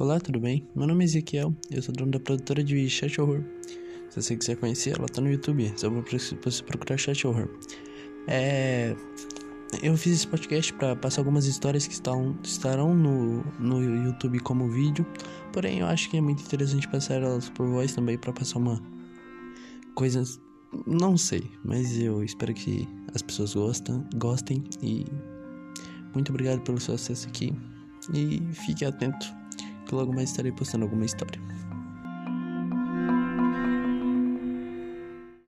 Olá, tudo bem? Meu nome é Ezequiel, eu sou dono da produtora de Chat Horror. Se você quiser conhecer, ela tá no YouTube, só você procurar Chat Horror. É... Eu fiz esse podcast para passar algumas histórias que estão, estarão no, no YouTube como vídeo, porém eu acho que é muito interessante passar elas por voz também para passar uma coisa, não sei, mas eu espero que as pessoas gostem, gostem e muito obrigado pelo seu acesso aqui e fique atento logo mais estarei postando alguma história.